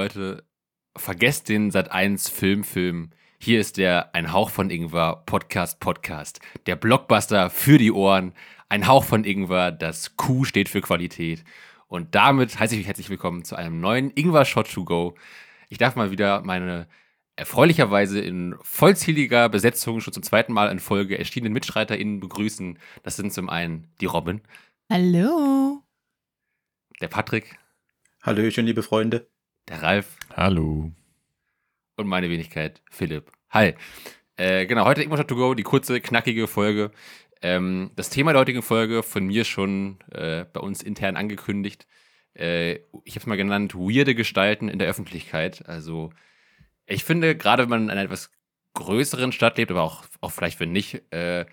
Leute, vergesst den Sat 1 Filmfilm. Hier ist der Ein Hauch von Ingwer Podcast Podcast. Der Blockbuster für die Ohren. Ein Hauch von Ingwer, das Q steht für Qualität. Und damit heiße ich euch herzlich willkommen zu einem neuen Ingwer Shot to Go. Ich darf mal wieder meine erfreulicherweise in vollzähliger Besetzung schon zum zweiten Mal in Folge erschienenen MitstreiterInnen begrüßen. Das sind zum einen die Robin, Hallo. der Patrick, Hallöchen, liebe Freunde. Der Ralf Hallo. und meine Wenigkeit Philipp. Hi. Äh, genau, heute Ingwer to go, die kurze, knackige Folge. Ähm, das Thema der heutigen Folge von mir schon äh, bei uns intern angekündigt. Äh, ich habe es mal genannt, weirde Gestalten in der Öffentlichkeit. Also ich finde, gerade wenn man in einer etwas größeren Stadt lebt, aber auch, auch vielleicht wenn nicht, äh,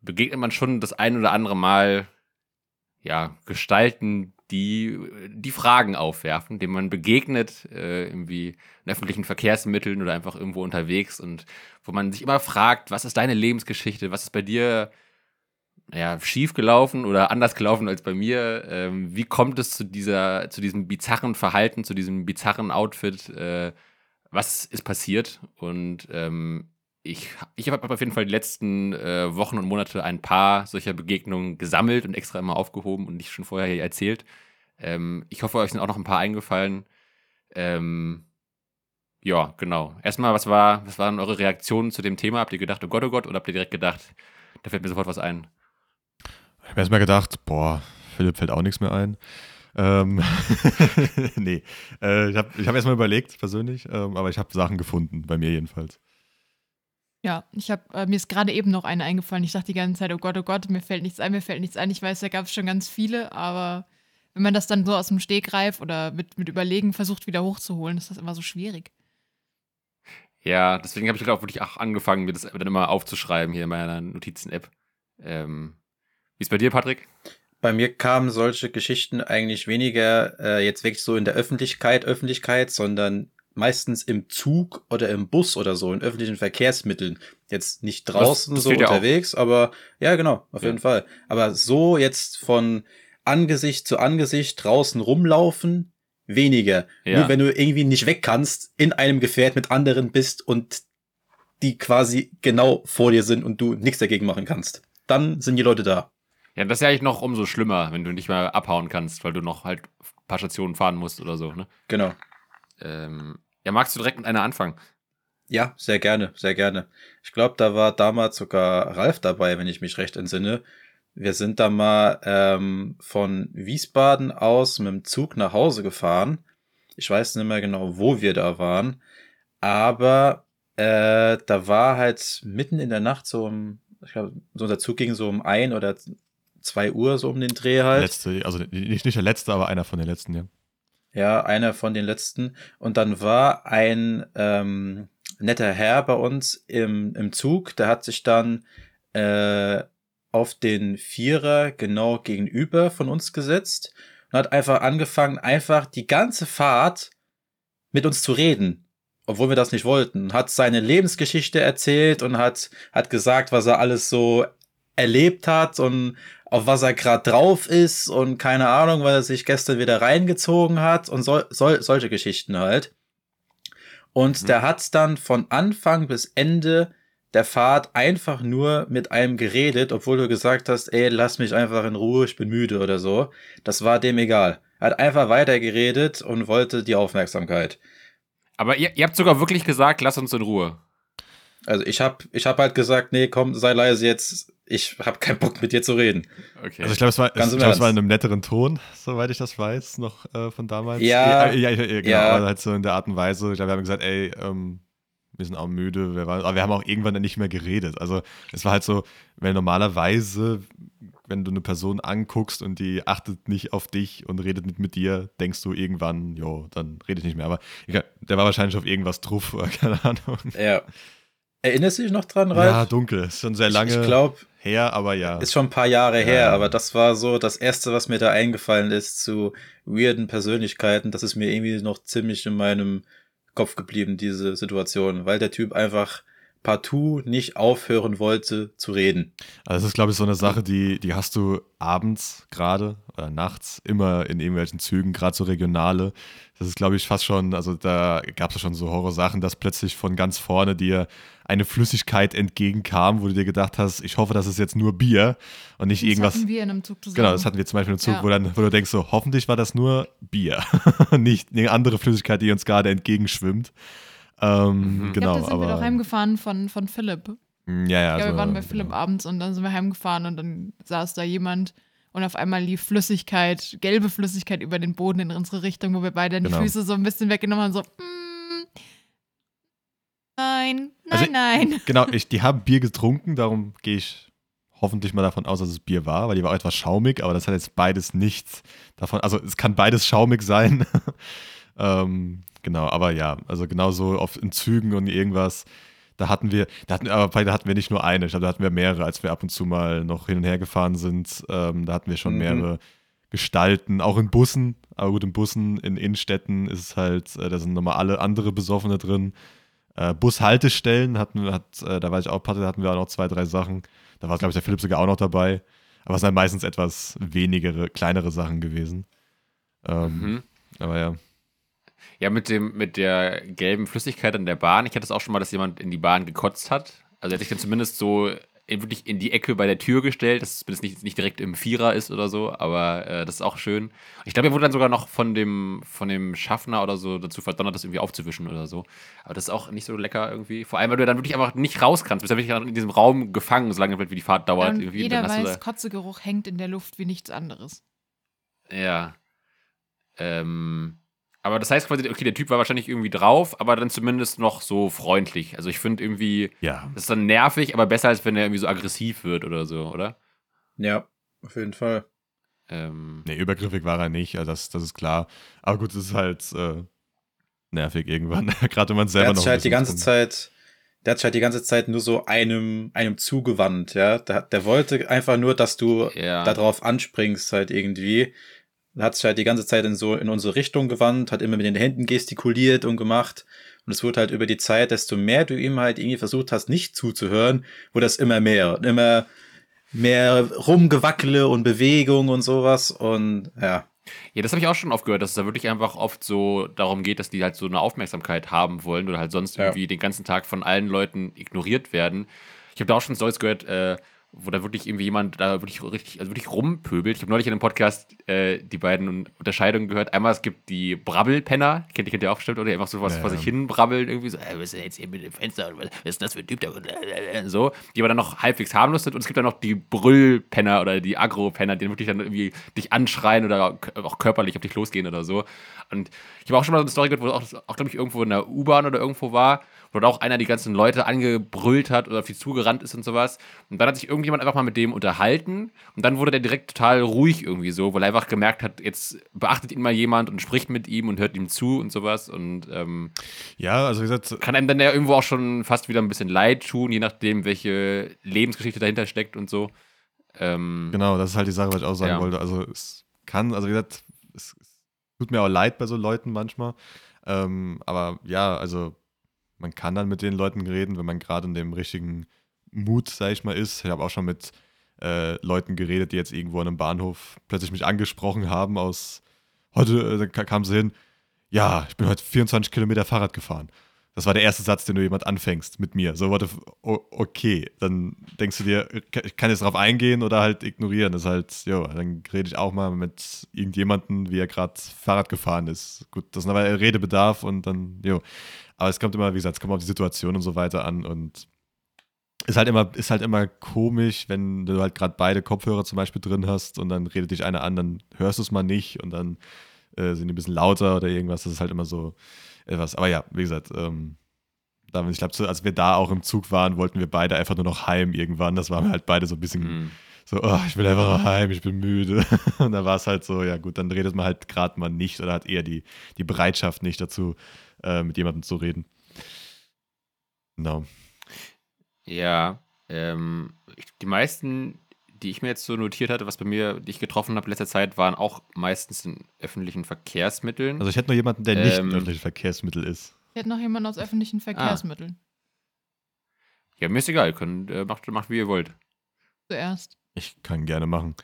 begegnet man schon das ein oder andere Mal ja, Gestalten, die, die Fragen aufwerfen, denen man begegnet, äh, irgendwie in öffentlichen Verkehrsmitteln oder einfach irgendwo unterwegs und wo man sich immer fragt, was ist deine Lebensgeschichte, was ist bei dir ja, schief gelaufen oder anders gelaufen als bei mir? Ähm, wie kommt es zu dieser, zu diesem bizarren Verhalten, zu diesem bizarren Outfit? Äh, was ist passiert? Und ähm, ich, ich habe auf jeden Fall die letzten äh, Wochen und Monate ein paar solcher Begegnungen gesammelt und extra immer aufgehoben und nicht schon vorher hier erzählt. Ähm, ich hoffe, euch sind auch noch ein paar eingefallen. Ähm, ja, genau. Erstmal, was, war, was waren eure Reaktionen zu dem Thema? Habt ihr gedacht, oh Gott, oh Gott, oder habt ihr direkt gedacht, da fällt mir sofort was ein? Ich habe erstmal gedacht, boah, Philipp fällt auch nichts mehr ein. Ähm, nee, äh, ich habe ich hab erstmal überlegt, persönlich, ähm, aber ich habe Sachen gefunden, bei mir jedenfalls. Ja, ich habe äh, mir ist gerade eben noch eine eingefallen. Ich dachte die ganze Zeit, oh Gott, oh Gott, mir fällt nichts ein, mir fällt nichts ein. Ich weiß, da gab es schon ganz viele, aber wenn man das dann so aus dem Stegreif oder mit, mit Überlegen versucht, wieder hochzuholen, ist das immer so schwierig. Ja, deswegen habe ich halt auch wirklich auch angefangen, mir das dann immer aufzuschreiben hier in meiner Notizen-App. Ähm, wie ist bei dir, Patrick? Bei mir kamen solche Geschichten eigentlich weniger äh, jetzt wirklich so in der Öffentlichkeit, Öffentlichkeit, sondern meistens im Zug oder im Bus oder so, in öffentlichen Verkehrsmitteln. Jetzt nicht draußen das so fehlt ja auch. unterwegs, aber ja, genau, auf Ja. jeden Fall. Aber so jetzt von Angesicht zu Angesicht draußen rumlaufen, weniger. Ja. Nur wenn du irgendwie nicht weg kannst, in einem Gefährt mit anderen bist und die quasi genau vor dir sind und du nichts dagegen machen kannst. Dann sind die Leute da. Ja, das ist ja eigentlich noch umso schlimmer, wenn du nicht mehr abhauen kannst, weil du noch halt ein paar Stationen fahren musst oder so, ne? Genau. Ähm, ja, magst du direkt mit einer anfangen? Ja, sehr gerne, sehr gerne. Ich glaube, da war damals sogar Ralf dabei, wenn ich mich recht entsinne. Wir sind da mal ähm, von Wiesbaden aus mit dem Zug nach Hause gefahren. Ich weiß nicht mehr genau, wo wir da waren, aber äh, da war halt mitten in der Nacht so um, ich glaube, so unser Zug ging so um ein oder zwei Uhr so um den Dreh halt. Letzte, also nicht, nicht der letzte, aber einer von den letzten, ja. Ja, einer von den letzten. Und dann war ein ähm, netter Herr bei uns im, im Zug, der hat sich dann äh, auf den Vierer genau gegenüber von uns gesetzt und hat einfach angefangen, einfach die ganze Fahrt mit uns zu reden, obwohl wir das nicht wollten. Hat seine Lebensgeschichte erzählt und hat, hat gesagt, was er alles so erlebt hat und auf was er gerade drauf ist und keine Ahnung, weil er sich gestern wieder reingezogen hat und so, so, solche Geschichten halt. Und Mhm. der hat dann von Anfang bis Ende der Fahrt einfach nur mit einem geredet, obwohl du gesagt hast, ey, lass mich einfach in Ruhe, ich bin müde oder so. Das war dem egal. Er hat einfach weiter geredet und wollte die Aufmerksamkeit. Aber ihr, ihr habt sogar wirklich gesagt, lass uns in Ruhe. Also ich hab, ich hab halt gesagt, nee, komm, sei leise jetzt. Ich hab keinen Bock mit dir zu reden. Okay. Also ich glaube, es war, ich glaub, es war in einem netteren Ton, soweit ich das weiß, noch äh, von damals. Ja, ja, ja, ja, genau. ja. Aber halt so in der Art und Weise. Ich glaube, wir haben gesagt, ey, ähm, wir sind auch müde. Wir waren, aber wir haben auch irgendwann dann nicht mehr geredet. Also es war halt so, weil normalerweise wenn du eine Person anguckst und die achtet nicht auf dich und redet nicht mit dir, denkst du irgendwann, jo, dann rede ich nicht mehr. Aber egal, der war wahrscheinlich auf irgendwas drauf keine Ahnung. Ja. Erinnerst du dich noch dran, Ralf? Ja, dunkel. Ist schon sehr lange Ich, ich glaube, her, aber ja. ist schon ein paar Jahre Ja. her, aber das war so das Erste, was mir da eingefallen ist zu weirden Persönlichkeiten. Das ist mir irgendwie noch ziemlich in meinem Kopf geblieben, diese Situation, weil der Typ einfach partout nicht aufhören wollte zu reden. Also das ist, glaube ich, so eine Sache, die, die hast du abends gerade oder nachts immer in irgendwelchen Zügen, gerade so regionale. Das ist, glaube ich, fast schon, also da gab es ja schon so Horrorsachen, dass plötzlich von ganz vorne dir eine Flüssigkeit entgegenkam, wo du dir gedacht hast, ich hoffe, das ist jetzt nur Bier und nicht Das irgendwas. hatten wir in einem Zug zusammen. Genau, das hatten wir zum Beispiel im Zug, Ja. wo, dann, wo du denkst so, hoffentlich war das nur Bier, nicht eine andere Flüssigkeit, die uns gerade entgegenschwimmt. Ähm, Mhm. Genau, ich glaube, da sind aber wir doch heimgefahren von, von Philipp. Ja, ja, ja, wir also, waren bei Philipp genau. abends und dann sind wir heimgefahren und dann saß da jemand und auf einmal lief Flüssigkeit, gelbe Flüssigkeit über den Boden in unsere Richtung, wo wir beide die Genau. Füße so ein bisschen weggenommen haben, so, mm, nein, nein, Also, nein. Genau, ich, die haben Bier getrunken, darum gehe ich hoffentlich mal davon aus, dass es Bier war, weil die war auch etwas schaumig, aber das hat jetzt beides nichts davon. Also es kann beides schaumig sein. ähm, genau, aber ja, also genauso oft in Zügen und irgendwas. Da hatten wir, da hatten, aber bei- da hatten wir nicht nur eine, ich glaube, da hatten wir mehrere, als wir ab und zu mal noch hin und her gefahren sind. Ähm, da hatten wir schon Mhm. mehrere Gestalten, auch in Bussen. Aber gut, in Bussen, in Innenstädten ist es halt, äh, da sind nochmal alle andere Besoffene drin. Äh, Bushaltestellen hatten wir, hat, äh, da war ich auch Patte, da hatten wir auch noch zwei, drei Sachen. Da war, glaube ich, der Philipp sogar auch noch dabei. Aber es sind halt meistens etwas wenigere, kleinere Sachen gewesen. Ähm, Mhm. Aber ja. Ja, mit, dem, mit der gelben Flüssigkeit in der Bahn. Ich hatte es auch schon mal, dass jemand in die Bahn gekotzt hat. Also er hat sich dann zumindest so in, wirklich in die Ecke bei der Tür gestellt, dass es nicht, nicht direkt im Vierer ist oder so, aber äh, das ist auch schön. Ich glaube, er wurde dann sogar noch von dem, von dem Schaffner oder so dazu verdonnert, das irgendwie aufzuwischen oder so. Aber das ist auch nicht so lecker irgendwie. Vor allem, weil du dann wirklich einfach nicht raus kannst. Du bist ja wirklich in diesem Raum gefangen, solange wie die Fahrt dauert. Irgendwie. jeder weiß, Kotzegeruch hängt in der Luft wie nichts anderes. Ja. Ähm, aber das heißt quasi, okay, der Typ war wahrscheinlich irgendwie drauf, aber dann zumindest noch so freundlich. Also ich finde irgendwie, Ja. das ist dann nervig, aber besser als wenn er irgendwie so aggressiv wird oder so, oder? Ja, auf jeden Fall. Ähm, Nee, übergriffig war er nicht, also das, das ist klar. Aber gut, es ist halt äh, nervig irgendwann. Gerade wenn man Der selber hat noch halt die ganze Zeit, der hat sich halt die ganze Zeit nur so einem, einem zugewandt, ja. Der, der wollte einfach nur, dass du ja. darauf anspringst halt irgendwie. Er hat sich halt die ganze Zeit in so in unsere Richtung gewandt, hat immer mit den Händen gestikuliert und gemacht. Und es wurde halt über die Zeit, desto mehr du ihm halt irgendwie versucht hast, nicht zuzuhören, wurde das immer mehr und immer mehr Rumgewackele und Bewegung und sowas. Und ja, Ja, das habe ich auch schon oft gehört, dass es da wirklich einfach oft so darum geht, dass die halt so eine Aufmerksamkeit haben wollen oder halt sonst Ja. irgendwie den ganzen Tag von allen Leuten ignoriert werden. Ich habe da auch schon Stories gehört, äh, wo da wirklich irgendwie jemand da wirklich richtig, also wirklich rumpöbelt. Ich habe neulich in einem Podcast äh, die beiden Unterscheidungen gehört. Einmal, es gibt die Brabbelpenner, kennt, die kennt ihr auch bestimmt, oder die einfach so was Ja, vor sich hin brabbeln, irgendwie so, äh, was ist jetzt hier mit dem Fenster, was ist das für ein Typ da, so, die aber dann noch halbwegs harmlos sind. Und es gibt dann noch die Brüllpenner oder die Agro-Penner, die dann wirklich dann irgendwie dich anschreien oder auch körperlich auf dich losgehen oder so. Und ich habe auch schon mal so eine Story gehört, wo es auch, auch glaube ich, irgendwo in der U-Bahn oder irgendwo war, wo da auch einer die ganzen Leute angebrüllt hat oder die zugerannt ist und sowas. Und dann hat sich irgendjemand einfach mal mit dem unterhalten und dann wurde der direkt total ruhig irgendwie so, weil er einfach gemerkt hat, jetzt beachtet ihn mal jemand und spricht mit ihm und hört ihm zu und sowas und ähm, Ja, also wie gesagt, kann einem dann ja irgendwo auch schon fast wieder ein bisschen leid tun, je nachdem, welche Lebensgeschichte dahinter steckt und so. Ähm, Genau, das ist halt die Sache, was ich auch sagen Ja. wollte. Also es kann, also wie gesagt, es, es tut mir auch leid bei so Leuten manchmal. Ähm, aber ja, also man kann dann mit den Leuten reden, wenn man gerade in dem richtigen Mut, sag ich mal, ist. Ich habe auch schon mit äh, Leuten geredet, die jetzt irgendwo an einem Bahnhof plötzlich mich angesprochen haben aus, heute äh, kamen sie hin, ja, ich bin heute 24 Kilometer Fahrrad gefahren. Das war der erste Satz, den du jemand anfängst mit mir. So, warte, okay, dann denkst du dir, ich kann jetzt darauf eingehen oder halt ignorieren. Das ist halt, jo, dann rede ich auch mal mit irgendjemandem, wie er gerade Fahrrad gefahren ist. Gut, das ist aber Redebedarf und dann, jo. Aber es kommt immer, wie gesagt, es kommt auf die Situation und so weiter an und ist halt immer, ist halt immer komisch, wenn du halt gerade beide Kopfhörer zum Beispiel drin hast und dann redet dich einer an, dann hörst du es mal nicht und dann äh, sind die ein bisschen lauter oder irgendwas. Das ist halt immer so etwas. Aber ja, wie gesagt, ähm, da- ich glaube, als wir da auch im Zug waren, wollten wir beide einfach nur noch heim irgendwann. Das waren wir halt beide so ein bisschen mh. so, oh, ich will einfach nach heim, ich bin müde. Und da war es halt so, ja gut, dann redet man halt gerade mal nicht oder hat eher die, die Bereitschaft nicht dazu, äh, mit jemandem zu reden. Genau. Ja, ähm, ich, die meisten, die ich mir jetzt so notiert hatte, was bei mir, die ich getroffen habe in letzter Zeit, waren auch meistens in öffentlichen Verkehrsmitteln. Also ich hätte nur jemanden, der nicht Ähm. ein öffentliches Verkehrsmittel ist. Hier hat noch jemand aus öffentlichen Ah. Verkehrsmitteln. ja, mir ist egal, ihr könnt, äh, macht, macht wie ihr wollt. Zuerst. Ich kann gerne machen.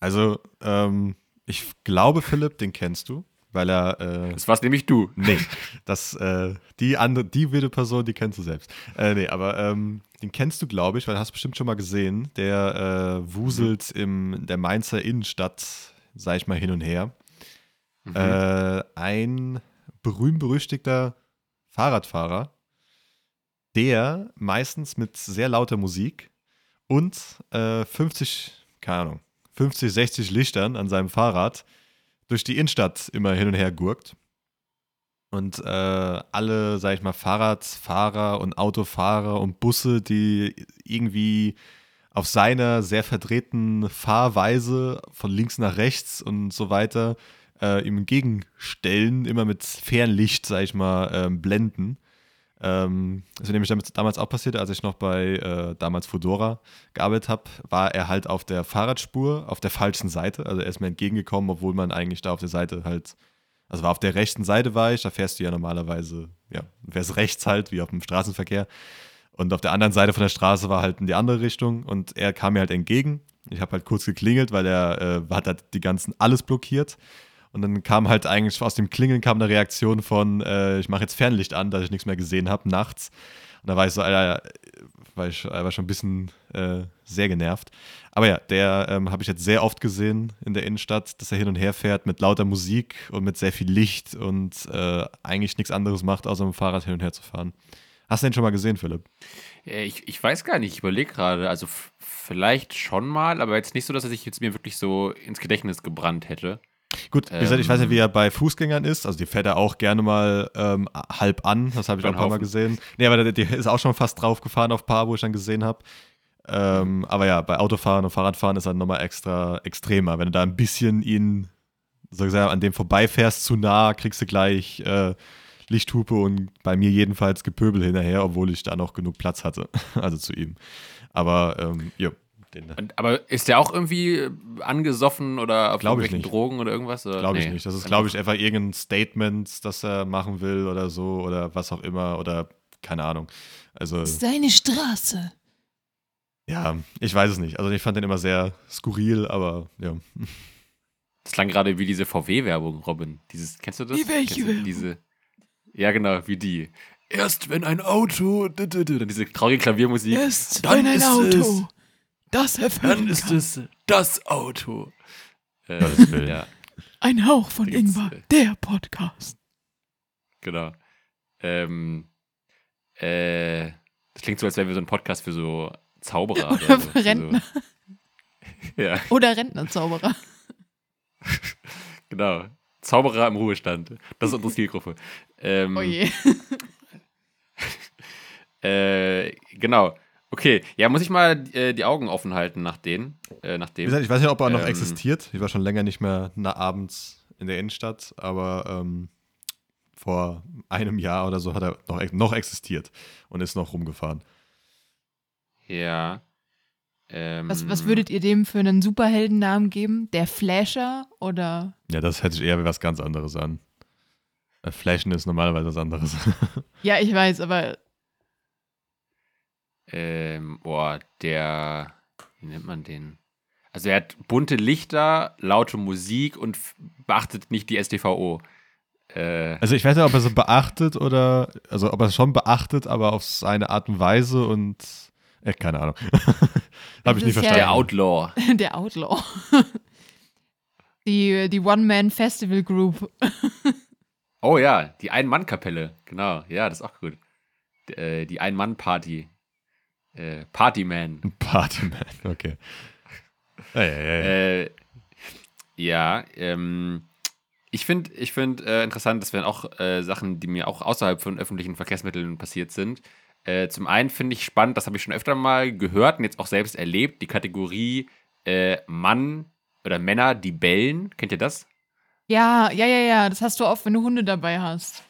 Also, ähm, ich glaube, Philipp, den kennst du, weil er äh, Das war's nämlich du. Nee, das, äh, die andere, die wilde Person, die kennst du selbst. Äh, nee, aber ähm, den kennst du, glaube ich, weil du hast bestimmt schon mal gesehen. Der äh, wuselt im der Mainzer Innenstadt, sag ich mal, hin und her. Mhm. Äh, ein berühmt-berüchtigter Fahrradfahrer, der meistens mit sehr lauter Musik und äh, 50, keine Ahnung, 50, 60 Lichtern an seinem Fahrrad durch die Innenstadt immer hin und her gurkt. Und äh, alle, sag ich mal, Fahrradfahrer und Autofahrer und Busse, die irgendwie auf seiner sehr verdrehten Fahrweise von links nach rechts und so weiter äh, ihm entgegenstellen, immer mit Fernlicht, sag ich mal, ähm, blenden. Ähm, das ist nämlich damals auch passiert, als ich noch bei äh, damals Fedora gearbeitet habe, war er halt auf der Fahrradspur auf der falschen Seite. Also er ist mir entgegengekommen, obwohl man eigentlich da auf der Seite halt, also war auf der rechten Seite war ich, da fährst du ja normalerweise, ja, fährst rechts halt, wie auf dem Straßenverkehr. Und auf der anderen Seite von der Straße war halt in die andere Richtung und er kam mir halt entgegen. Ich habe halt kurz geklingelt, weil er äh, hat halt die ganzen alles blockiert. Und dann kam halt eigentlich aus dem Klingeln kam eine Reaktion von, äh, ich mache jetzt Fernlicht an, dass ich nichts mehr gesehen habe nachts. Und da war ich so, Alter, war ich war schon ein bisschen äh, sehr genervt. Aber ja, der ähm, habe ich jetzt sehr oft gesehen in der Innenstadt, dass er hin und her fährt mit lauter Musik und mit sehr viel Licht und äh, eigentlich nichts anderes macht, außer mit dem Fahrrad hin und her zu fahren. Hast du den schon mal gesehen, Philipp? Ich, ich weiß gar nicht, ich überlege gerade. Also vielleicht schon mal, aber jetzt nicht so, dass er sich jetzt mir wirklich so ins Gedächtnis gebrannt hätte. Gut, wie gesagt, ich weiß nicht, wie Ähm. er bei Fußgängern ist. Also die fährt er auch gerne mal ähm, halb an. Das habe ich auch ein paar Mal gesehen. Nee, aber der, der ist auch schon fast drauf gefahren auf ein paar, wo ich dann gesehen habe. Ähm, aber ja, bei Autofahren und Fahrradfahren ist er nochmal extra extremer. Wenn du da ein bisschen ihn, so gesagt, an dem vorbeifährst zu nah, kriegst du gleich äh, Lichthupe und bei mir jedenfalls Gepöbel hinterher, obwohl ich da noch genug Platz hatte. also zu ihm. Aber ähm, ja, den Und, aber ist der auch irgendwie äh, angesoffen oder auf Glaub ich irgendwelchen nicht. Drogen oder irgendwas? Glaube ich Nee. nicht. Das ist, glaube ich, einfach irgendein Statement, das er machen will oder so oder was auch immer oder keine Ahnung. Also, Seine Straße. ja, ich weiß es nicht. Also, ich fand den immer sehr skurril, aber ja. Das klang gerade wie diese VW-Werbung, Robin. Dieses, kennst du das? Wie welche du? Diese, ja, genau, wie die. Erst wenn ein Auto. dü- Diese traurige Klaviermusik. Ist Dann wenn ein ist Auto es- das Dann erfüllen ist kann. es das Auto. Äh, ja, Ein Hauch von gibt's, Ingwer, der Podcast. genau. Ähm, äh, das klingt so, als wären wir so ein Podcast für so Zauberer. Oder so. für Rentner. So, ja, Oder Rentnerzauberer. genau. Zauberer im Ruhestand. Das ist unsere Zielgruppe. Ähm, Oh je. Äh, genau. Okay, ja, muss ich mal äh, die Augen offen halten nach denen. Äh, nach dem. ich weiß nicht, ob er noch Ähm. existiert. Ich war schon länger nicht mehr na, abends in der Innenstadt, aber ähm, vor einem Jahr oder so hat er noch, noch existiert und ist noch rumgefahren. Ja. Ähm, Was, was würdet ihr dem für einen Superheldennamen geben? Der Flasher oder? Ja, das hätte ich eher wie was ganz anderes an. Äh, Flashen ist normalerweise was anderes. Ja, ich weiß, aber Ähm, boah, der. Wie nennt man den? Also, er hat bunte Lichter, laute Musik und beachtet nicht die STVO. Äh, Also ich weiß nicht, ob er so beachtet oder, also ob er es schon beachtet, aber auf seine Art und Weise und, äh, keine Ahnung. Habe ich ja- verstanden. der Outlaw. der Outlaw. Die, die One-Man-Festival-Group. Oh ja, die Ein-Mann-Kapelle. Genau, ja, das ist auch gut. Äh, die Ein-Mann-Party. Äh, Partyman. Partyman, okay. Ja, ja, ja, ja. Äh, ja, ähm, ich finde ich find, äh, interessant, das wären auch äh, Sachen, die mir auch außerhalb von öffentlichen Verkehrsmitteln passiert sind. Äh, zum einen finde ich spannend, das habe ich schon öfter mal gehört und jetzt auch selbst erlebt, die Kategorie äh, Mann oder Männer, die bellen. Kennt ihr das? Ja, ja, ja, ja. Das hast du oft, wenn du Hunde dabei hast.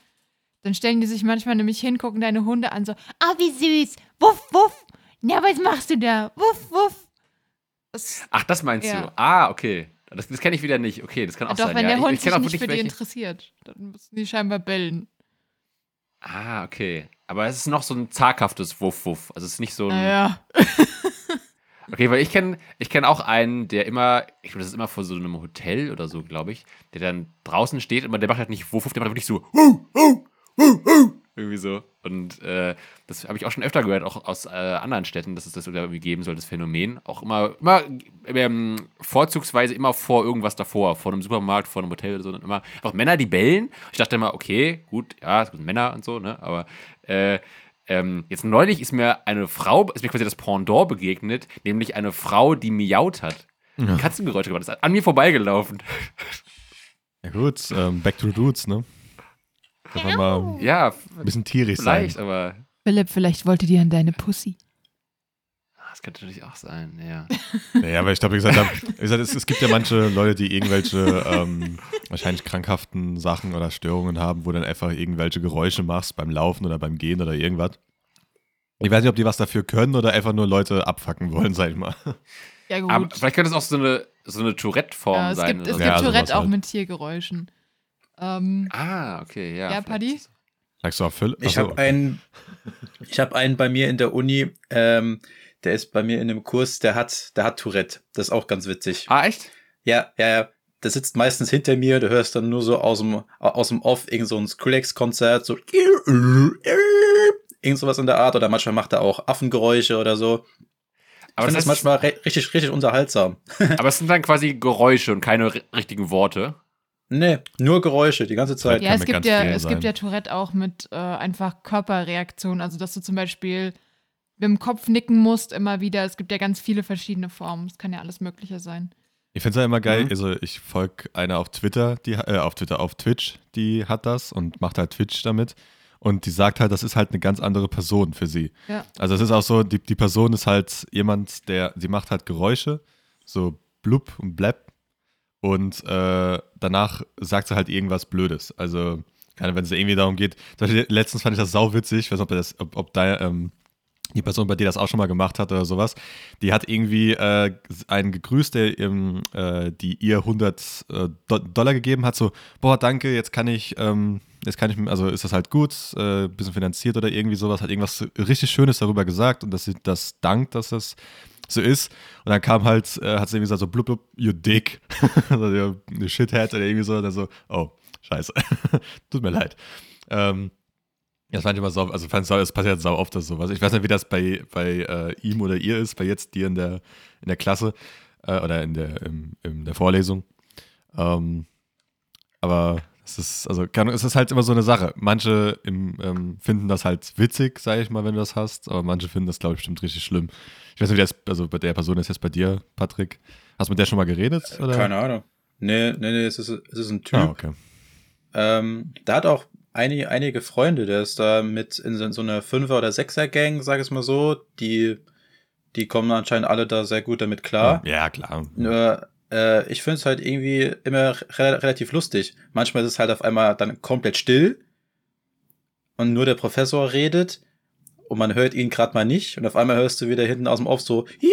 Dann stellen die sich manchmal nämlich hin, gucken deine Hunde an, so, ah, wie süß. Wuff, wuff. Na, was machst du da? Wuff, wuff. Das, Ach, das meinst Ja. du? Ah, okay. Das, das kenne ich wieder nicht. Okay, das kann auch doch, sein. wenn ja. der Hund ich, ich sich nicht für die welche- interessiert, dann müssen die scheinbar bellen. Ah, okay. Aber es ist noch so ein zaghaftes Wuff-Wuff. Also es ist nicht so ein. Naja. Okay, weil ich kenne ich kenn auch einen, der immer, ich glaube, das ist immer vor so einem Hotel oder so, glaube ich, der dann draußen steht, aber der macht halt nicht Wuff, Wuff, der macht wirklich so Hu, Hu, Hu, Hu, irgendwie so. Und äh, das habe ich auch schon öfter gehört, auch aus äh, anderen Städten, dass es das irgendwie geben soll, das Phänomen. Auch immer, immer ähm, vorzugsweise immer vor irgendwas davor, vor einem Supermarkt, vor einem Hotel oder so. Und immer einfach Männer, die bellen. Ich dachte immer, okay, gut, ja, es sind Männer und so, ne? Aber äh, ähm, jetzt neulich ist mir eine Frau, ist mir quasi das Pendant begegnet, nämlich eine Frau, die miaut hat. Ja. Katzengeräusche gemacht. Das ist an mir vorbeigelaufen. Ja gut, ähm, back to the roots, ne? Einfach mal Ja, ein bisschen tierisch vielleicht, sein. aber Philipp, vielleicht wollte die an deine Pussy. ah, das könnte natürlich auch sein, ja. Ja, weil ich glaube, wie gesagt, hab, wie gesagt es, es gibt ja manche Leute, die irgendwelche ähm, wahrscheinlich krankhaften Sachen oder Störungen haben, wo dann einfach irgendwelche Geräusche machst beim Laufen oder beim Gehen oder irgendwas. Ich weiß nicht, ob die was dafür können oder einfach nur Leute abfacken wollen, sag ich mal. Ja, gut. Aber vielleicht könnte es auch so eine, so eine Tourette-Form ja, es sein. gibt, es so. Ja, gibt sowas Tourette auch halt. mit Tiergeräuschen. Ähm, Ah, okay, ja. Ja, Paddy? ist Sagst du auch Philipp? Ich habe einen, ich habe einen bei mir in der Uni, ähm, der ist bei mir in einem Kurs, der hat, der hat Tourette. Das ist auch ganz witzig. Ah, echt? Ja, ja, ja. Der sitzt meistens hinter mir, du hörst dann nur so aus dem, aus dem Off irgend so ein Skrillex-Konzert, so irgend sowas in der Art, oder manchmal macht er auch Affengeräusche oder so. Aber ich das, das heißt, manchmal richtig, richtig unterhaltsam. aber es sind dann quasi Geräusche und keine ri- richtigen Worte. Nee, nur Geräusche die ganze Zeit. ja, kann es gibt ganz ja, es gibt ja Tourette auch mit äh, einfach Körperreaktionen. Also, dass du zum Beispiel mit dem Kopf nicken musst immer wieder. Es gibt ja ganz viele verschiedene Formen. Es kann ja alles Mögliche sein. Ich finde es ja immer geil, Mhm. also ich folge einer auf Twitter, die äh, auf Twitter, auf Twitch, die hat das und macht halt Twitch damit. Und die sagt halt, das ist halt eine ganz andere Person für sie. Ja. Also es ist auch so, die, die Person ist halt jemand, der, sie macht halt Geräusche, so blub und blab. Und äh, danach sagt sie halt irgendwas Blödes. Also, wenn es irgendwie darum geht. Letztens fand ich das sau witzig, ich weiß nicht, ob, das, ob, ob da, ähm, die Person, bei dir das auch schon mal gemacht hat oder sowas, die hat irgendwie äh, einen gegrüßt, der ihm, äh, die ihr 100 äh, Do Dollar gegeben hat, so, boah, danke, jetzt kann ich, ähm, jetzt kann ich, also ist das halt gut, äh, bisschen finanziert oder irgendwie sowas, hat irgendwas richtig Schönes darüber gesagt und dass sie das dankt, dass das so ist. Und dann kam halt, äh, hat sie irgendwie gesagt, so, blub, blub, you dick, you shithead oder irgendwie so, und dann so, oh, scheiße, tut mir leid. Ähm, das fand ich immer sau, also fand sau, es passiert sau oft das sowas. Ich weiß nicht, wie das bei, bei äh, ihm oder ihr ist, bei jetzt dir in der, in der Klasse äh, oder in der, im, in der Vorlesung. Ähm, aber es ist, also Ahnung, es ist halt immer so eine Sache. Manche im, ähm, finden das halt witzig, sage ich mal, wenn du das hast, aber manche finden das, glaube ich, bestimmt richtig schlimm. Ich weiß nicht, wie das, also bei der Person ist jetzt bei dir, Patrick. Hast du mit der schon mal geredet? Oder? Keine Ahnung. Nee, nee, nee, es ist, es ist ein Typ. Ah, okay. Ähm, der hat auch einige, einige Freunde, der ist da mit in so, so einer Fünfer- oder Sechser-Gang, sag ich mal so, die, die kommen anscheinend alle da sehr gut damit klar. Ja, klar. Nur, äh, ich finde es halt irgendwie immer re relativ lustig. Manchmal ist es halt auf einmal dann komplett still und nur der Professor redet und man hört ihn gerade mal nicht und auf einmal hörst du wieder hinten aus dem Off so Juhu!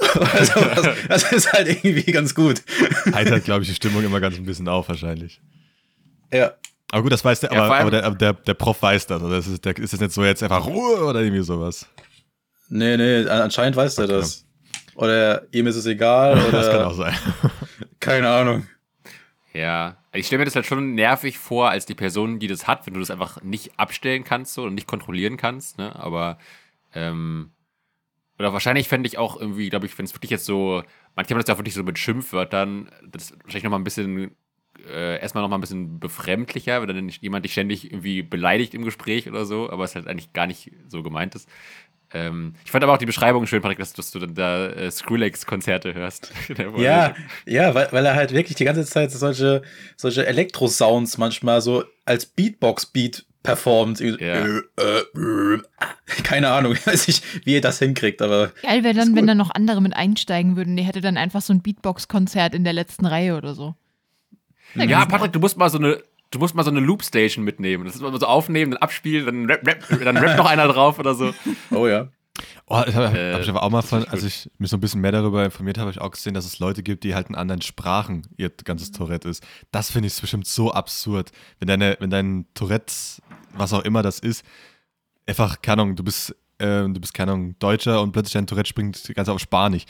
Oder sowas. Das ist halt irgendwie ganz gut. Heitert, glaube ich, die Stimmung immer ganz ein bisschen auf, wahrscheinlich. Ja. Aber gut, das weiß der, Ja, aber, aber, der, aber der, der Prof weiß das. Oder ist es, der, ist es nicht so jetzt einfach Ruhe oder irgendwie sowas? Nee, nee, an- anscheinend weiß er Okay. das. Oder ihm ist es egal das kann oder auch sein. keine Ahnung. Ja, ich stelle mir das halt schon nervig vor, als die Person, die das hat, wenn du das einfach nicht abstellen kannst so, und nicht kontrollieren kannst, ne? Aber, ähm, oder wahrscheinlich fände ich auch irgendwie, glaube ich, wenn es wirklich jetzt so, manche haben das ja auch wirklich so mit Schimpfwörtern, das ist wahrscheinlich nochmal ein bisschen, äh, erstmal nochmal ein bisschen befremdlicher, wenn dann jemand dich ständig irgendwie beleidigt im Gespräch oder so, aber es halt eigentlich gar nicht so gemeint ist. Ähm, ich fand aber auch die Beschreibung schön, Patrick, dass, dass du dann da äh, Skrillex-Konzerte hörst. Ja, ja, weil, weil er halt wirklich die ganze Zeit solche, solche Elektro-Sounds manchmal so als Beatbox-Beat performt. Ja. Äh, äh, äh, keine Ahnung, ich weiß nicht, wie ihr das hinkriegt, aber Geil wäre dann, wenn da noch andere mit einsteigen würden. Die hätte dann einfach so ein Beatbox-Konzert in der letzten Reihe oder so. Ja, Patrick, du musst mal so eine, du musst mal so eine Loopstation mitnehmen. Das ist mal so aufnehmen, dann abspielen, dann rap, rap, dann rappt noch einer drauf oder so. oh ja. Oh, ich habe Äh, hab ich aber auch mal von, als ich mich so ein bisschen mehr darüber informiert habe, habe ich auch gesehen, dass es Leute gibt, die halt in anderen Sprachen ihr ganzes Tourette ist. Das finde ich bestimmt so absurd. Wenn deine, wenn dein Tourette, was auch immer das ist, einfach, keine Ahnung, du bist, äh, du bist, keine Ahnung, Deutscher und plötzlich dein Tourette springt ganz auf Spanisch.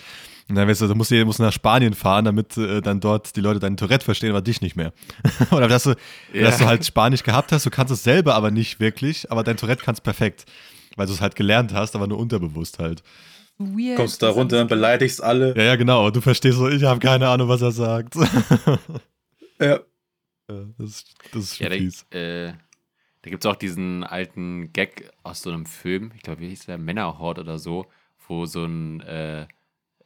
Und dann weißt du, du musst, du musst nach Spanien fahren, damit äh, dann dort die Leute dein Tourette verstehen, aber dich nicht mehr. Oder dass du, Ja. dass du halt Spanisch gehabt hast, du kannst es selber aber nicht wirklich, aber dein Tourette kannst perfekt. Weil du es halt gelernt hast, aber nur unterbewusst halt. Weird. Kommst da runter und beleidigst alle. Ja, ja, genau. Du verstehst so, ich habe keine Ahnung, was er sagt. Ja. Ja, das, ist- das ist schon Ja, da, fies. äh, da gibt es auch diesen alten Gag aus so einem Film, ich glaube, wie hieß der? Männerhort oder so, wo so ein, äh,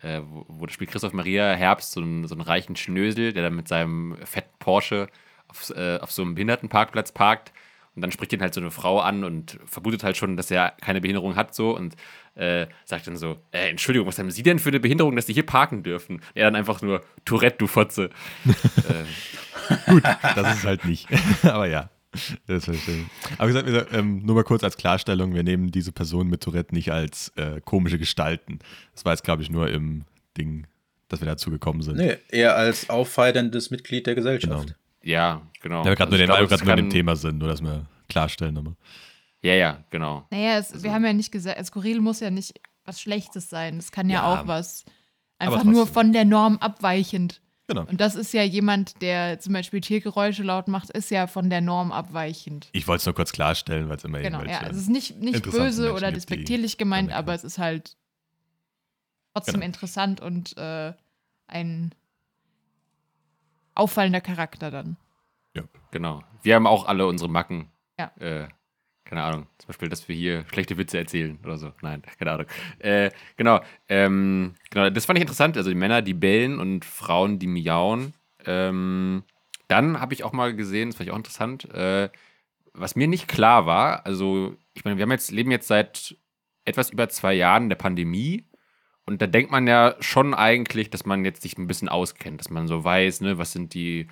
äh, wo, wo das spielt Christoph Maria Herbst, so einen, so einen reichen Schnösel, der dann mit seinem fetten Porsche auf, äh, auf so einem Behindertenparkplatz parkt. Und dann spricht ihn halt so eine Frau an und vermutet halt schon, dass er keine Behinderung hat, so und äh, sagt dann so: äh, Entschuldigung, was haben Sie denn für eine Behinderung, dass Sie hier parken dürfen? Und er dann einfach nur: Tourette, du Fotze. äh, Gut, das ist halt nicht. aber ja, das verstehe ich. Aber wie gesagt, ähm, nur mal kurz als Klarstellung: Wir nehmen diese Person mit Tourette nicht als äh, komische Gestalten. Das war jetzt, glaube ich, nur im Ding, dass wir dazu gekommen sind. Nee, eher als auffallendes Mitglied der Gesellschaft. Genau. ja, genau. Ja, wir gerade Also nur, gerade nur in dem Thema sind, nur dass wir klarstellen nochmal. Ja, ja, genau. Naja, es, wir haben ja nicht gesagt, skurril muss ja nicht was Schlechtes sein. Es kann ja, Ja, auch was einfach nur von der Norm abweichend. Genau. Und das ist ja jemand, der zum Beispiel Tiergeräusche laut macht, ist ja von der Norm abweichend. Ich wollte es nur kurz klarstellen, weil es immer Genau, ja. irgendwelche. Es ist nicht, nicht böse Menschen oder despektierlich gemeint, aber es ist halt trotzdem Genau. interessant und äh, ein auffallender Charakter dann. Genau. Wir haben auch alle unsere Macken. Ja. Äh, keine Ahnung. Zum Beispiel, dass wir hier schlechte Witze erzählen oder so. Nein, keine Ahnung. Äh, genau. Ähm, genau. Das fand ich interessant. Also die Männer, die bellen und Frauen, die miauen. Ähm, dann habe ich auch mal gesehen, das fand ich auch interessant, äh, was mir nicht klar war. Also, ich meine, wir haben jetzt, leben jetzt seit etwas über zwei Jahren der Pandemie. Und da denkt man ja schon eigentlich, dass man jetzt sich ein bisschen auskennt, dass man so weiß, ne, was sind die,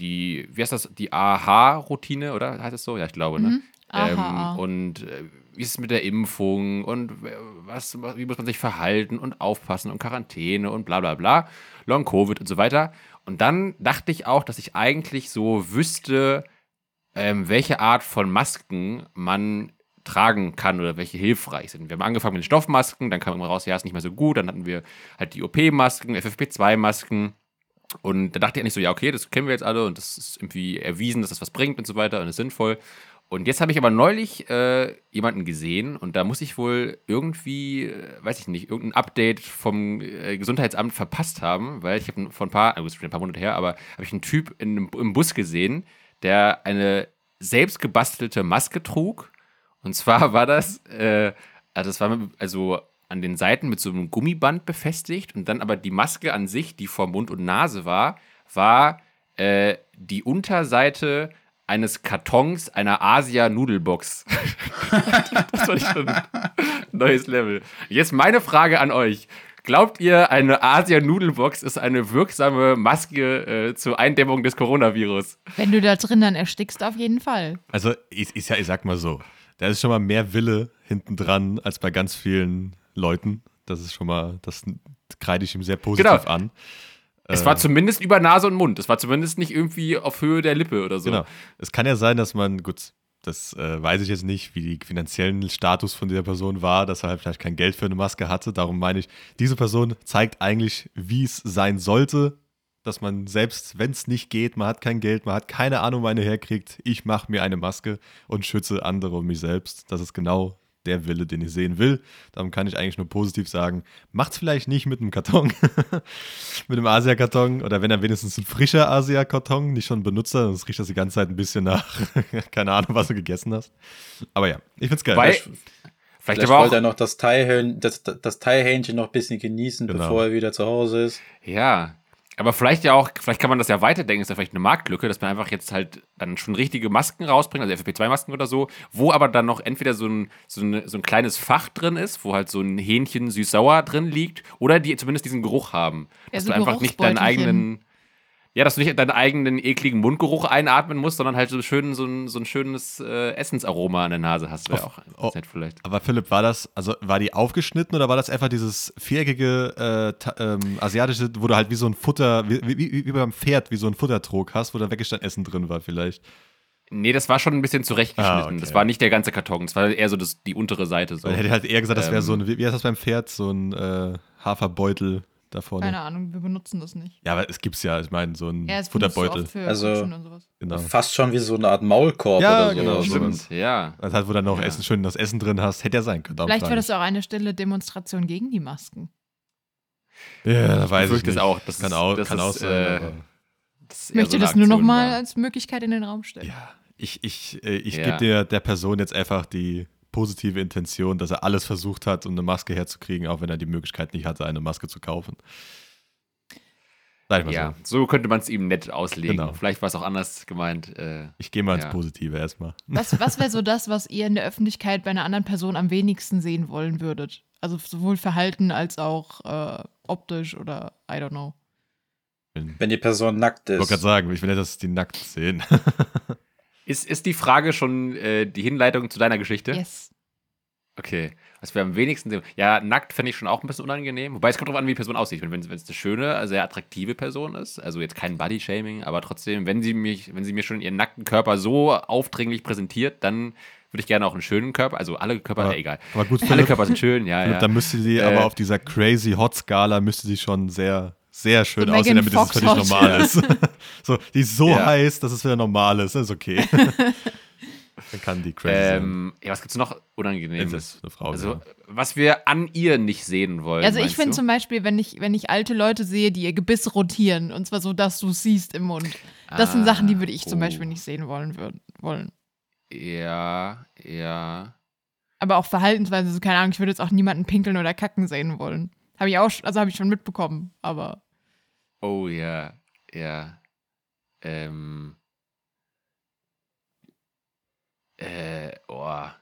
die, wie heißt das, die AHA-Routine, oder heißt es so? Ja, ich glaube, ne? AHA. Ähm, und äh, wie ist es mit der Impfung und äh, was, wie muss man sich verhalten und aufpassen und Quarantäne und bla bla bla, Long Covid und so weiter. Und dann dachte ich auch, dass ich eigentlich so wüsste, ähm, welche Art von Masken man tragen kann oder welche hilfreich sind. Wir haben angefangen mit den Stoffmasken, dann kam immer raus, ja, ist nicht mehr so gut. Dann hatten wir halt die OP-Masken, FFP2-Masken. Und da dachte ich eigentlich so, ja, okay, das kennen wir jetzt alle und das ist irgendwie erwiesen, dass das was bringt und so weiter und ist sinnvoll. Und jetzt habe ich aber neulich äh, jemanden gesehen und da muss ich wohl irgendwie, äh, weiß ich nicht, irgendein Update vom äh, Gesundheitsamt verpasst haben, weil ich habe vor ein paar, also ein paar Monate her, aber habe ich einen Typ in, im Bus gesehen, der eine selbst gebastelte Maske trug. Und zwar war das, äh, also das war also an den Seiten mit so einem Gummiband befestigt und dann aber die Maske an sich, die vor Mund und Nase war, war äh, die Unterseite eines Kartons einer Asia-Nudelbox. das war schon ein neues Level. Jetzt meine Frage an euch. Glaubt ihr, eine Asia-Nudelbox ist eine wirksame Maske äh, zur Eindämmung des Coronavirus? Wenn du da drin dann erstickst, auf jeden Fall. Also, ich, ich, ich sag mal so, da ist schon mal mehr Wille hinten dran als bei ganz vielen Leuten. Das ist schon mal, das kreide ich ihm sehr positiv Genau. an. Es war zumindest über Nase und Mund. Es war zumindest nicht irgendwie auf Höhe der Lippe oder so. Genau. Es kann ja sein, dass man, gut, das äh, weiß ich jetzt nicht, wie die finanziellen Status von dieser Person war, dass er halt vielleicht kein Geld für eine Maske hatte. Darum meine ich, diese Person zeigt eigentlich, wie es sein sollte, dass man selbst, wenn es nicht geht, man hat kein Geld, man hat keine Ahnung, wo eine herkriegt, ich mache mir eine Maske und schütze andere und mich selbst. Das ist genau der Wille, den ich sehen will. Darum kann ich eigentlich nur positiv sagen, macht's vielleicht nicht mit einem Karton, mit einem Asia-Karton oder wenn dann wenigstens ein frischer Asia-Karton, nicht schon ein Benutzer, sonst riecht das die ganze Zeit ein bisschen nach, keine Ahnung, was du gegessen hast. Aber ja, ich find's geil. Weil- Vielleicht, Vielleicht wollte er noch das Teilhähnchen, das, das noch ein bisschen genießen, Genau. bevor er wieder zu Hause ist. ja, Aber vielleicht ja auch, vielleicht kann man das ja weiterdenken, ist ja vielleicht eine Marktlücke, dass man einfach jetzt halt dann schon richtige Masken rausbringt, also FFP2-Masken oder so, wo aber dann noch entweder so ein, so, ein, so ein kleines Fach drin ist, wo halt so ein Hähnchen süß-sauer drin liegt, oder die zumindest diesen Geruch haben. Ja, Dass so du einfach nicht deinen eigenen, ja, dass du nicht deinen eigenen ekligen Mundgeruch einatmen musst, sondern halt so, schön, so, ein, so ein schönes äh, Essensaroma an der Nase hast. Wäre auch oh. nett vielleicht. Aber Philipp, war das, also war die aufgeschnitten oder war das einfach dieses viereckige äh, ähm, asiatische, wo du halt wie so ein Futter, wie, wie, wie beim Pferd, wie so ein Futtertrog hast, wo da weggestanden Essen drin war vielleicht? Nee, das war schon ein bisschen zurechtgeschnitten. Ah, okay. Das war nicht der ganze Karton, das war eher so das, die untere Seite. So. Er hätte halt eher gesagt, das wäre Ähm. so ein, wie, wie heißt das beim Pferd, so ein äh, Haferbeutel da vorne. Keine Ahnung, wir benutzen das nicht. Ja, aber es gibt's ja, ich meine, so ein Ja, es Futterbeutel. oft für Also- sowas. Genau. Fast schon wie so eine Art Maulkorb Ja, oder so. genau, Also, stimmt. ja. Also halt, wo dann noch Ja. Essen, schön das Essen drin hast, hätte ja sein können. Vielleicht war das auch eine stille Demonstration gegen die Masken. ich. Ja, da weiß ich befürchte nicht. es auch. Das kann auch, das kann ist, auch sein. äh, Das ist Ich möchte so das nur noch Aktion mal war. als Möglichkeit in den Raum stellen. ja, ich, ich, äh, ich Ja. gebe dir der Person jetzt einfach die positive Intention, dass er alles versucht hat, um eine Maske herzukriegen, auch wenn er die Möglichkeit nicht hatte, eine Maske zu kaufen. Sag ich mal Ja, so. so könnte man es ihm nett auslegen. Genau. Vielleicht war es auch anders gemeint. Äh, Ich gehe mal ins Ja. Positive erstmal. Was, was wäre so das, was ihr in der Öffentlichkeit bei einer anderen Person am wenigsten sehen wollen würdet? Also sowohl Verhalten als auch äh, optisch oder I don't know. Ich Wenn die Person nackt wollte ist. gerade sagen, ich will nicht, dass die nackt sehen. ist, ist die Frage schon äh, die Hinleitung zu deiner Geschichte? Yes. Okay. Was wir am wenigsten sehen. Ja, nackt fände ich schon auch ein bisschen unangenehm. Wobei es kommt drauf an, wie die Person aussieht. Wenn es wenn es eine schöne, sehr attraktive Person ist, also jetzt kein Body-Shaming, aber trotzdem, wenn sie mich, wenn sie mir schon ihren nackten Körper so aufdringlich präsentiert, dann würde ich gerne auch einen schönen Körper. Also alle Körper, Aber- äh, egal. Aber gut, Alle Philipp, Körper sind schön, ja, Philipp, ja. dann müsste sie Äh, aber auf dieser crazy Hot Skala müsste sie schon sehr, sehr schön So aussehen, damit es Fox für dich Hot. normal ist. so, die ist so Ja. heiß, dass es wieder normal ist. Das ist okay. dann kann die crazy Ähm, ja, was gibt's noch. Unangenehmes? Das ist eine Frau. Also, ja. was wir an ihr nicht sehen wollen. Also ich finde zum Beispiel, wenn ich, wenn ich alte Leute sehe, die ihr Gebiss rotieren, und zwar so, dass du es siehst im Mund. Das sind Ah, Sachen, die würde ich zum oh. Beispiel nicht sehen wollen. würd- wollen. Ja, ja. Aber auch Verhaltensweise, so keine Ahnung, ich würde jetzt auch niemanden pinkeln oder kacken sehen wollen. Habe ich auch, also habe ich schon mitbekommen, aber Oh ja, ja. Ähm. Äh, oh. Da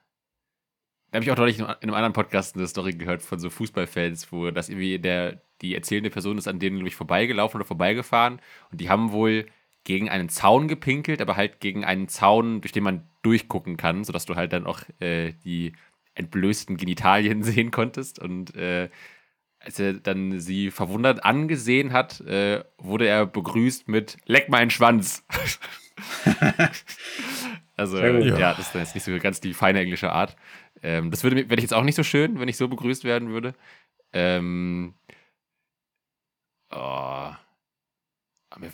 habe ich auch neulich in einem anderen Podcast eine Story gehört von so Fußballfans, wo das irgendwie der, die erzählende Person ist an denen, glaube ich, vorbeigelaufen oder vorbeigefahren und die haben wohl gegen einen Zaun gepinkelt, aber halt gegen einen Zaun, durch den man durchgucken kann, sodass du halt dann auch äh, die entblößten Genitalien sehen konntest und äh, als er dann sie verwundert angesehen hat, äh, wurde er begrüßt mit Leck meinen Schwanz. also, ja. Ja. das ist dann jetzt nicht so ganz die feine englische Art. Ähm, das würde mir- werde ich jetzt auch nicht so schön, wenn ich so begrüßt werden würde. Ähm, oh.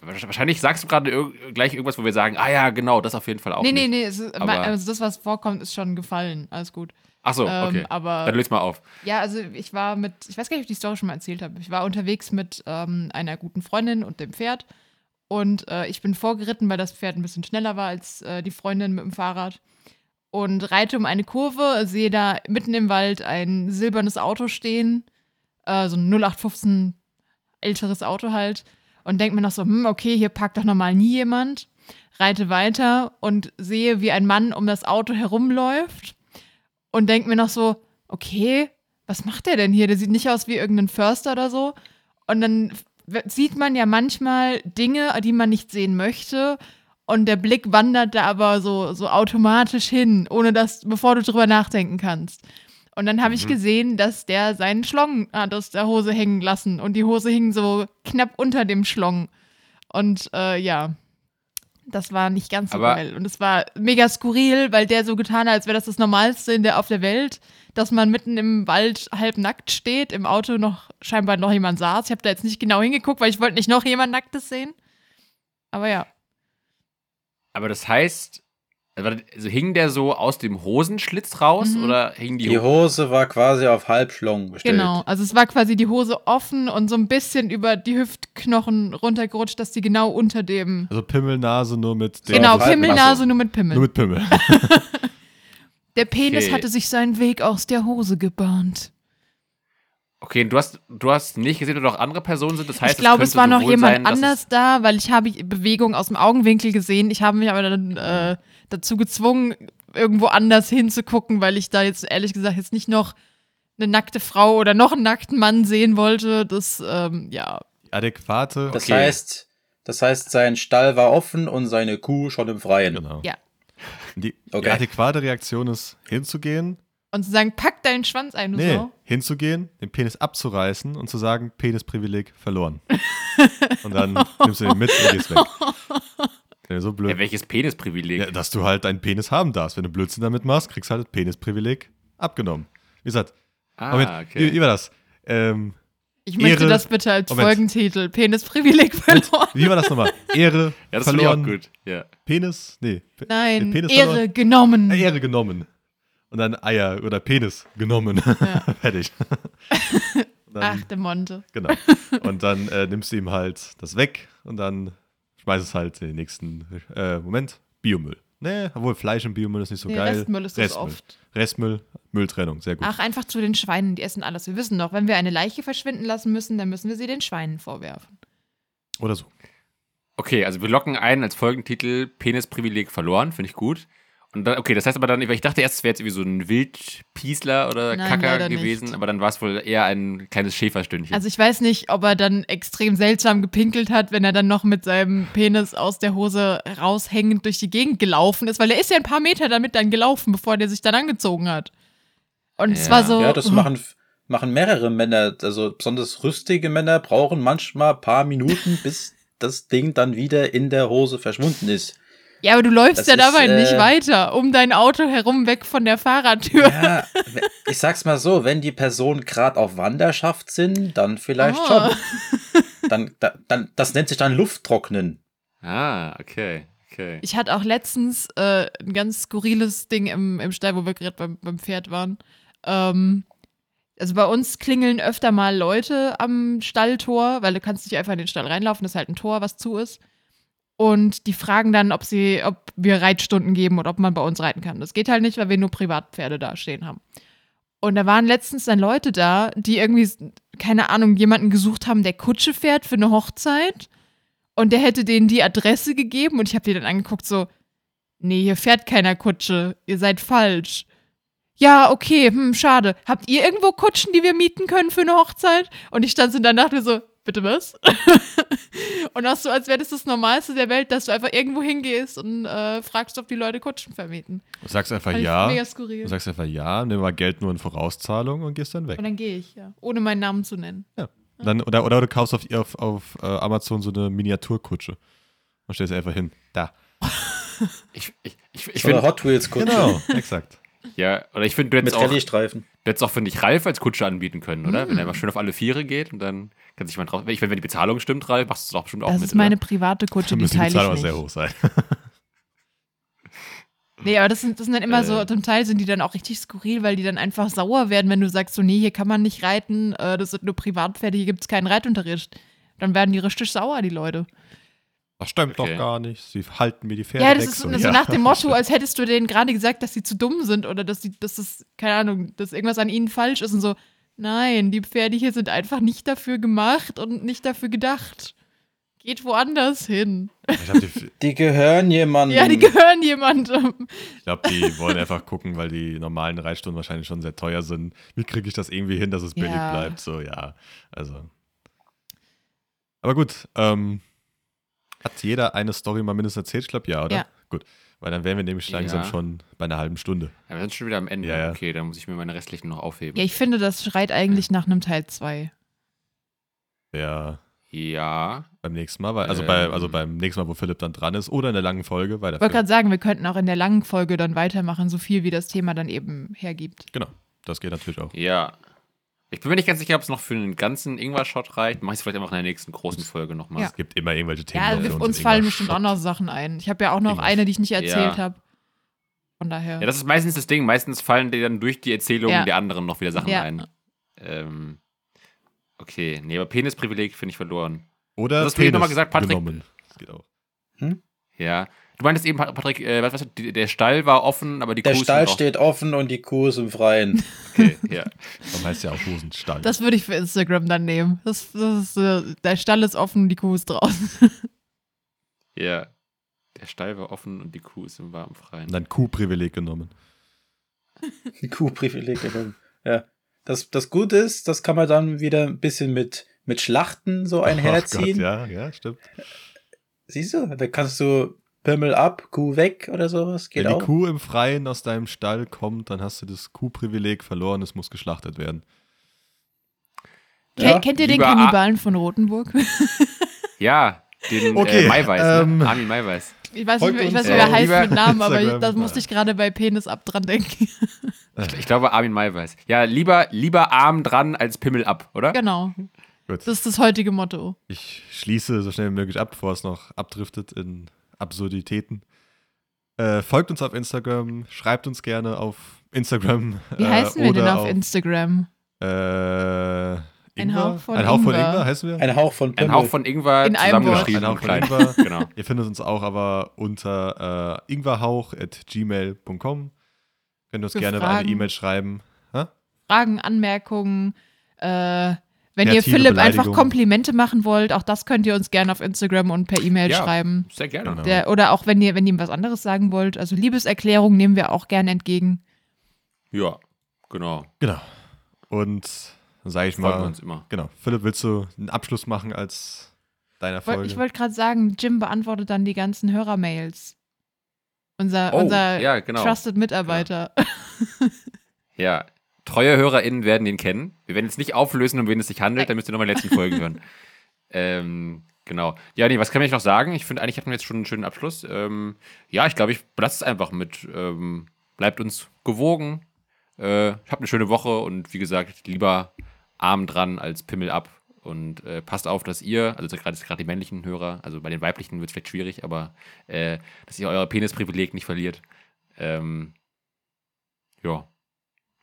Wahrscheinlich sagst du gerade irg gleich irgendwas, wo wir sagen, ah ja, genau, das auf jeden Fall auch. nee, nee, nicht. nee, es ist, also das, was vorkommt, ist schon gefallen. Alles gut. Ach so, okay. Ähm, aber Dann löst mal auf. Ja, also ich war mit, ich weiß gar nicht, ob ich die Story schon mal erzählt habe. Ich war unterwegs mit ähm, einer guten Freundin und dem Pferd. Und äh, ich bin vorgeritten, weil das Pferd ein bisschen schneller war als äh, die Freundin mit dem Fahrrad. Und reite um eine Kurve, sehe da mitten im Wald ein silbernes Auto stehen. Äh, so ein 0815 älteres Auto halt. Und denke mir noch so, hm, okay, hier parkt doch normal nie jemand. Reite weiter und sehe, wie ein Mann um das Auto herumläuft und denke mir noch so, okay, was macht der denn hier? Der sieht nicht aus wie irgendein Förster oder so. Und dann sieht man ja manchmal Dinge, die man nicht sehen möchte. Und der Blick wandert da aber so, so automatisch hin, ohne dass, bevor du drüber nachdenken kannst. Und dann habe ich Mhm. gesehen, dass der seinen Schlong hat aus der Hose hängen lassen. Und die Hose hing so knapp unter dem Schlong. Und äh, ja, das war nicht ganz so geil. Und es war mega skurril, weil der so getan hat, als wäre das das Normalste in der, auf der Welt, dass man mitten im Wald halb nackt steht, im Auto noch scheinbar noch jemand saß. Ich habe da jetzt nicht genau hingeguckt, weil ich wollte nicht noch jemand Nacktes sehen. Aber ja. Aber das heißt, also also hing der so aus dem Hosenschlitz raus Mhm. oder hing die, Die Hose war quasi auf Halbschlong gestellt. Genau, also es war quasi die Hose offen und so ein bisschen über die Hüftknochen runtergerutscht, dass die genau unter dem. Also Pimmelnase nur mit dem. genau, Pimmelnase nur mit Pimmel. Nur mit Pimmel. Der Penis Okay. hatte sich seinen Weg aus der Hose gebahnt. Okay, du hast, du hast nicht gesehen, dass noch andere Personen sind. Das heißt, ich glaube, es es war noch jemand sein, anders da, weil ich habe Bewegung aus dem Augenwinkel gesehen. Ich habe mich aber dann äh, dazu gezwungen, irgendwo anders hinzugucken, weil ich da jetzt ehrlich gesagt jetzt nicht noch eine nackte Frau oder noch einen nackten Mann sehen wollte. Das, ähm, ja. Adäquate. Das Okay. heißt, das heißt, sein Stall war offen und seine Kuh schon im Freien. Genau. Ja. Die, die Okay. adäquate Reaktion ist, hinzugehen, Und zu sagen, pack deinen Schwanz ein, du nee, Sau. hinzugehen, den Penis abzureißen und zu sagen, Penisprivileg verloren. und dann nimmst du den mit und gehst weg. Ja, so blöd. Ja, welches Penisprivileg? Ja, dass du halt einen Penis haben darfst. Wenn du Blödsinn damit machst, kriegst du halt das Penisprivileg abgenommen. Wie gesagt, ah, Moment, okay. wie, wie war das? Ähm, Ich möchte Ehre- das bitte als Moment. Folgentitel. Penisprivileg verloren. wie war das nochmal? Ehre ja, das finde ich auch verloren, gut. Ja. Penis, nee, Pe Nein, Penis Ehre verloren? genommen. Ehre genommen. Und dann Eier oder Penis genommen. Fertig. Und dann, Ach, der Monte. Genau. Und dann äh, nimmst du ihm halt das weg und dann schmeißt es halt in den nächsten äh, Moment. Biomüll. Nee, obwohl Fleisch im Biomüll ist nicht so Nee, geil. Restmüll ist das Restmüll. oft. Restmüll, Mülltrennung, sehr gut. Ach, einfach zu den Schweinen, die essen alles. Wir wissen doch, wenn wir eine Leiche verschwinden lassen müssen, dann müssen wir sie den Schweinen vorwerfen. Oder so. Okay, also wir locken ein als Folgentitel Penisprivileg verloren, finde ich gut. Und dann, okay, das heißt aber dann, ich dachte erst, es wäre jetzt irgendwie so ein Wildpiesler oder Nein, Kacker gewesen, nicht. aber dann war es wohl eher ein kleines Schäferstündchen. Also ich weiß nicht, ob er dann extrem seltsam gepinkelt hat, wenn er dann noch mit seinem Penis aus der Hose raushängend durch die Gegend gelaufen ist, weil er ist ja ein paar Meter damit dann gelaufen, bevor der sich dann angezogen hat. Und es Ja. war so. Ja, das machen, machen mehrere Männer, also besonders rüstige Männer brauchen manchmal ein paar Minuten, bis das Ding dann wieder in der Hose verschwunden ist. Ja, aber du läufst Das ja ist, dabei nicht äh, weiter, um dein Auto herum weg von der Fahrradtür. Ja, ich sag's mal so, wenn die Personen gerade auf Wanderschaft sind, dann vielleicht Ah. schon. Dann, da, dann, das nennt sich dann Lufttrocknen. ah, okay, okay. Ich hatte auch letztens äh, ein ganz skurriles Ding im, im Stall, wo wir gerade beim, beim Pferd waren. Ähm, also bei uns klingeln öfter mal Leute am Stalltor, weil du kannst nicht einfach in den Stall reinlaufen, das ist halt ein Tor, was zu ist. Und die fragen dann, ob sie, ob wir Reitstunden geben oder ob man bei uns reiten kann. Das geht halt nicht, weil wir nur Privatpferde da stehen haben. Und da waren letztens dann Leute da, die irgendwie, keine Ahnung, jemanden gesucht haben, der Kutsche fährt für eine Hochzeit. Und der hätte denen die Adresse gegeben und ich habe die dann angeguckt, so, nee, hier fährt keiner Kutsche, ihr seid falsch. Ja, okay, hm, schade. Habt ihr irgendwo Kutschen, die wir mieten können für eine Hochzeit? Und ich stand so und dann dachte mir so, bitte was? und auch so, als wäre das das Normalste der Welt, dass du einfach irgendwo hingehst und äh, fragst, ob die Leute Kutschen vermieten. Du sagst einfach Fand ja. Mega Du skurril. sagst einfach ja, nimm mal Geld nur in Vorauszahlung und gehst dann weg. Und dann gehe ich, ja. Ohne meinen Namen zu nennen. Dann, oder, oder du kaufst auf, auf, auf äh, Amazon so eine Miniaturkutsche und stellst einfach hin. Da. Ich, ich, ich, ich So Hot Wheels Kutsche Genau, exakt. Ja, oder ich finde, du mit hättest auch, du Rallye-Streifen. hättest auch, finde ich, Ralf als Kutsche anbieten können, oder? Mm. Wenn er mal schön auf alle Viere geht und dann kann sich mal drauf. Ich, wenn, wenn die Bezahlung stimmt, Ralf, machst du es doch bestimmt auch Das mit. ist meine oder? private Kutsche, Dann die müsste die teile Bezahlung ich sehr nicht. hoch sein. Nee, aber das sind, das sind dann immer so, Äh. zum Teil sind die dann auch richtig skurril, weil die dann einfach sauer werden, wenn du sagst, so, nee, hier kann man nicht reiten, äh, das sind nur Privatpferde, hier gibt es keinen Reitunterricht. Dann werden die richtig sauer, die Leute. Das stimmt Okay. doch gar nicht. Sie halten mir die Pferde ja, das ist so, so ja. nach dem Motto, als hättest du denen gerade gesagt, dass sie zu dumm sind oder dass, die, dass das, keine Ahnung, dass irgendwas an ihnen falsch ist und so. Nein, die Pferde hier sind einfach nicht dafür gemacht und nicht dafür gedacht. Geht woanders hin. Die, Die gehören jemandem. Ja, die gehören jemandem. ich glaube, die wollen einfach gucken, weil die normalen Reitstunden wahrscheinlich schon sehr teuer sind. Wie kriege ich das irgendwie hin, dass es billig Ja. bleibt? So, ja. Also. Aber gut, ähm, hat jeder eine Story mal mindestens erzählt? Ich glaube, ja, oder? Ja. Gut. Weil dann wären wir nämlich langsam Ja. schon bei einer halben Stunde. Ja, wir sind schon wieder am Ende. Ja, ja. Okay, dann muss ich mir meine restlichen noch aufheben. Ja, ich finde, das schreit eigentlich nach einem Teil 2. Ja, Ja. beim nächsten Mal, weil, also, bei, Ähm. also beim nächsten Mal, wo Philipp dann dran ist, oder in der langen Folge, Ich wollte gerade sagen, wir könnten auch in der langen Folge dann weitermachen, so viel wie das Thema dann eben hergibt. Genau, das geht natürlich auch. Ja. Ich bin mir nicht ganz sicher, ob es noch für einen ganzen Ingwer-Shot reicht. Mach ich es vielleicht einfach in der nächsten großen Folge nochmal. Ja. Es gibt immer irgendwelche Themen. Ja, noch für uns, uns fallen bestimmt auch noch Sachen ein. Ich habe ja auch noch eine, die ich nicht erzählt Ja. habe. Von daher. Ja, das ist meistens das Ding. Meistens fallen dir dann durch die Erzählung Ja. der anderen noch wieder Sachen Ja. ein. Ähm, okay, nee, aber Penisprivileg finde ich verloren. Oder Was hast du Penis nochmal gesagt, Patrick? genommen. Das geht auch. Ja. Du meintest eben, Patrick, äh, was, was, der Stall war offen, aber die Der Kuh ist Stall steht offen und die Kuh ist im Freien. Okay, ja. Darum heißt ja auch Hosenstall. Das würde ich für Instagram dann nehmen. Das, das ist, äh, der Stall ist offen, die Kuh ist draußen. ja. Der Stall war offen und die Kuh ist im warmen Freien. Und dann Kuhprivileg genommen. Die Kuhprivileg genommen. Ja. Das, das Gute ist, das kann man dann wieder ein bisschen mit, mit Schlachten so einherziehen. Oh Gott, ja, ja, stimmt. Siehst du, da kannst du Pimmel ab, Kuh weg oder sowas. Geht Wenn die auch. Kuh im Freien aus deinem Stall kommt, dann hast du das Kuhprivileg verloren, es muss geschlachtet werden. Ja, Ken- Kennt ihr den lieber A- Kannibalen von Rotenburg? Ja, den Okay, äh, Maiweiß, ähm, ne? Armin Maiweiß. Ich weiß nicht, mehr- ich weiß wie er äh, heißt mit Namen, aber da musste ich gerade bei Penis ab dran denken. Ich, ich glaube, Armin Maiweiß. Ja, lieber, lieber Arm dran als Pimmel ab, oder? genau. Gut. Das ist das heutige Motto. Ich schließe so schnell wie möglich ab, bevor es noch abdriftet in Absurditäten. Äh, folgt uns auf Instagram, schreibt uns gerne auf Instagram. Wie äh, heißen wir denn oder auf Instagram? Äh, Ein? Hauch von Ein Hauch von Ingwer. Ingwer heißen wir? Ein Hauch von Ein. Hauch von Ingwer In einem Wort. Ein Hauch von. Ingwer. Genau. Ihr findet uns auch aber unter äh, ingwerhauch.gmail.com. Könnt uns Für gerne Fragen. eine E-Mail schreiben. Hä? Fragen, Anmerkungen, äh, wenn ihr Philipp einfach. Komplimente machen wollt, auch das könnt ihr uns gerne auf Instagram und per E-Mail Ja. schreiben. Sehr gerne. Genau. Der, oder auch wenn ihr, wenn ihr ihm was anderes sagen wollt. Also Liebeserklärung nehmen wir auch gerne entgegen. Ja, genau. Genau. Und dann sage ich mal, uns immer. genau. Philipp, willst du einen Abschluss machen als deiner Folge? Ich wollte gerade sagen, Jim beantwortet dann die ganzen Hörermails. Unser, Oh, unser ja, genau. Trusted Mitarbeiter. Ja, treue HörerInnen werden den kennen. Wir werden jetzt nicht auflösen, um wen es sich handelt, da müsst ihr nochmal die letzten Folgen hören. Ähm, genau. Ja, nee, was kann ich noch sagen? Ich finde, eigentlich hatten wir jetzt schon einen schönen Abschluss. Ähm, ja, ich glaube, ich belasse es einfach mit. Ähm, bleibt uns gewogen. Äh, habt eine schöne Woche und wie gesagt, lieber Arm dran als Pimmel ab. Und äh, passt auf, dass ihr, also gerade gerade die männlichen Hörer, also bei den weiblichen wird es vielleicht schwierig, aber äh, dass ihr euer Penisprivileg nicht verliert. Ähm, ja.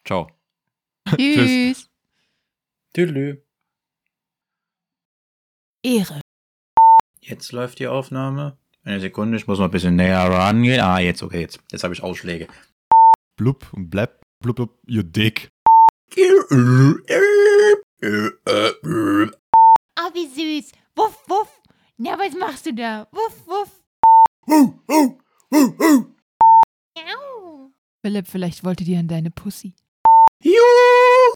Ciao. Tschüss. Tüdelü. Ehre. Jetzt läuft die Aufnahme. Eine Sekunde, ich muss mal ein bisschen näher rangehen. Ah, jetzt, okay, jetzt. Jetzt habe ich Ausschläge. blub und blab, blub, blub, you dick. Ah, wie süß. Wuff, wuff. Na, was machst du da? Wuff, wuff. Philipp, vielleicht wollte dir an deine Pussy.